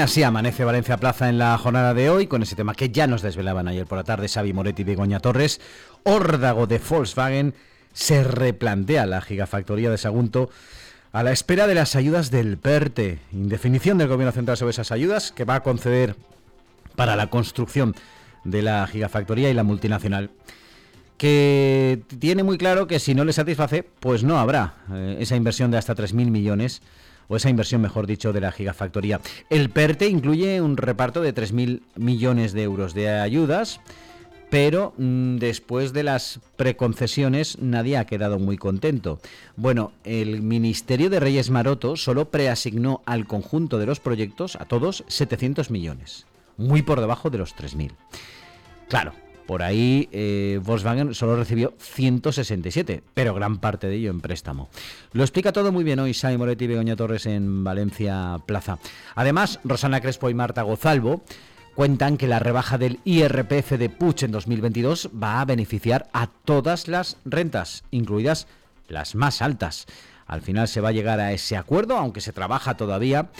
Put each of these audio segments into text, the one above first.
así amanece Valencia Plaza en la jornada de hoy con ese tema que ya nos desvelaban ayer por la tarde Xavi Moretti y Begoña Torres. Órdago de Volkswagen se replantea la gigafactoría de Sagunto a la espera de las ayudas del PERTE. Indefinición del Gobierno Central sobre esas ayudas que va a conceder para la construcción de la gigafactoría y la multinacional que tiene muy claro que si no le satisface, pues no habrá eh, esa inversión de hasta 3.000 millones o esa inversión, mejor dicho, de la gigafactoría. El PERTE incluye un reparto de 3.000 millones de euros de ayudas, pero mm, después de las preconcesiones nadie ha quedado muy contento. Bueno, el Ministerio de Reyes Maroto solo preasignó al conjunto de los proyectos, a todos, 700 millones, muy por debajo de los 3.000. Claro, por ahí eh, Volkswagen solo recibió 167, pero gran parte de ello en préstamo. Lo explica todo muy bien hoy Sai Moretti y Begoña Torres en Valencia Plaza. Además, Rosana Crespo y Marta Gozalvo cuentan que la rebaja del IRPF de Puch en 2022 va a beneficiar a todas las rentas, incluidas las más altas. Al final se va a llegar a ese acuerdo, aunque se trabaja todavía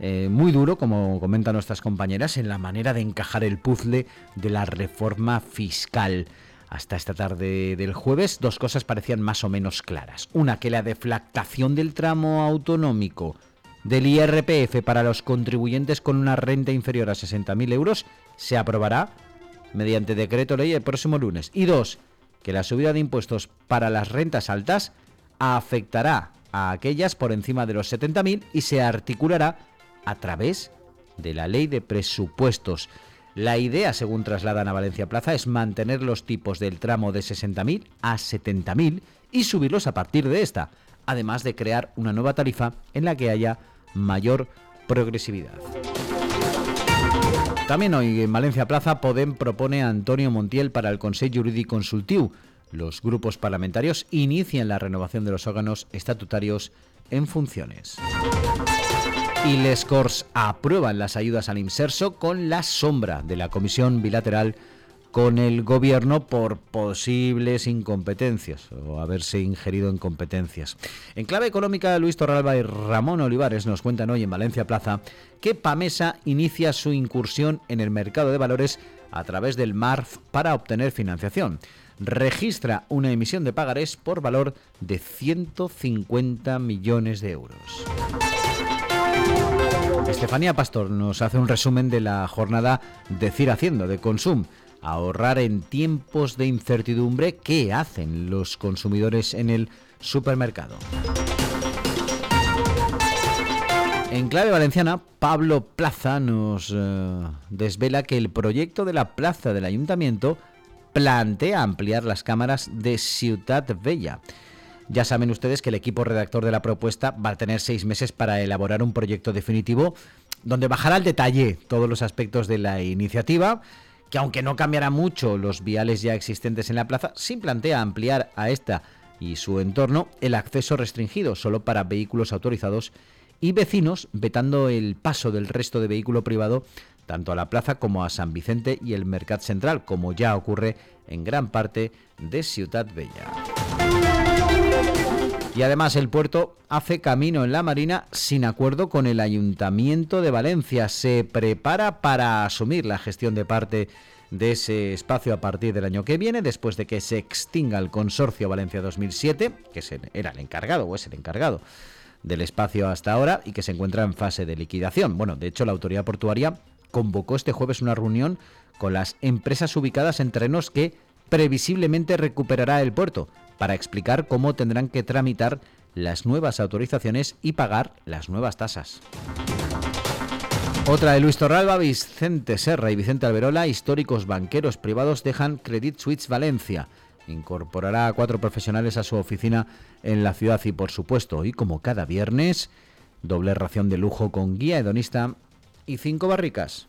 eh, muy duro, como comentan nuestras compañeras, en la manera de encajar el puzzle de la reforma fiscal. Hasta esta tarde del jueves, dos cosas parecían más o menos claras. Una, que la deflactación del tramo autonómico del IRPF para los contribuyentes con una renta inferior a 60.000 euros se aprobará mediante decreto ley el próximo lunes. Y dos, que la subida de impuestos para las rentas altas afectará a aquellas por encima de los 70.000 y se articulará a través de la ley de presupuestos. La idea, según trasladan a Valencia Plaza, es mantener los tipos del tramo de 60.000 a 70.000 y subirlos a partir de esta, además de crear una nueva tarifa en la que haya mayor progresividad. También hoy en Valencia Plaza Podem propone a Antonio Montiel para el Consejo Jurídico Consultivo. Los grupos parlamentarios inician la renovación de los órganos estatutarios en funciones. Y les aprueban las ayudas al Inserso con la sombra de la comisión bilateral con el gobierno por posibles incompetencias o haberse ingerido en competencias. En clave económica, Luis Torralba y Ramón Olivares nos cuentan hoy en Valencia Plaza que Pamesa inicia su incursión en el mercado de valores a través del MARF para obtener financiación. Registra una emisión de pagarés por valor de 150 millones de euros. Estefanía Pastor nos hace un resumen de la jornada Decir Haciendo de Consum. Ahorrar en tiempos de incertidumbre, ¿qué hacen los consumidores en el supermercado? En clave valenciana, Pablo Plaza nos eh, desvela que el proyecto de la plaza del ayuntamiento plantea ampliar las cámaras de Ciudad Bella. Ya saben ustedes que el equipo redactor de la propuesta va a tener seis meses para elaborar un proyecto definitivo donde bajará al detalle todos los aspectos de la iniciativa, que aunque no cambiará mucho los viales ya existentes en la plaza, sí plantea ampliar a esta y su entorno el acceso restringido solo para vehículos autorizados y vecinos, vetando el paso del resto de vehículo privado tanto a la plaza como a San Vicente y el Mercat Central, como ya ocurre en gran parte de Ciudad Bella. Y además el puerto hace camino en la Marina sin acuerdo con el Ayuntamiento de Valencia. Se prepara para asumir la gestión de parte de ese espacio a partir del año que viene, después de que se extinga el Consorcio Valencia 2007, que era el encargado o es el encargado del espacio hasta ahora y que se encuentra en fase de liquidación. Bueno, de hecho la autoridad portuaria convocó este jueves una reunión con las empresas ubicadas en terrenos que previsiblemente recuperará el puerto para explicar cómo tendrán que tramitar las nuevas autorizaciones y pagar las nuevas tasas. Otra de Luis Torralba, Vicente Serra y Vicente Alberola, históricos banqueros privados, dejan Credit Suisse Valencia. Incorporará a cuatro profesionales a su oficina en la ciudad y, por supuesto, y como cada viernes, doble ración de lujo con guía hedonista y cinco barricas.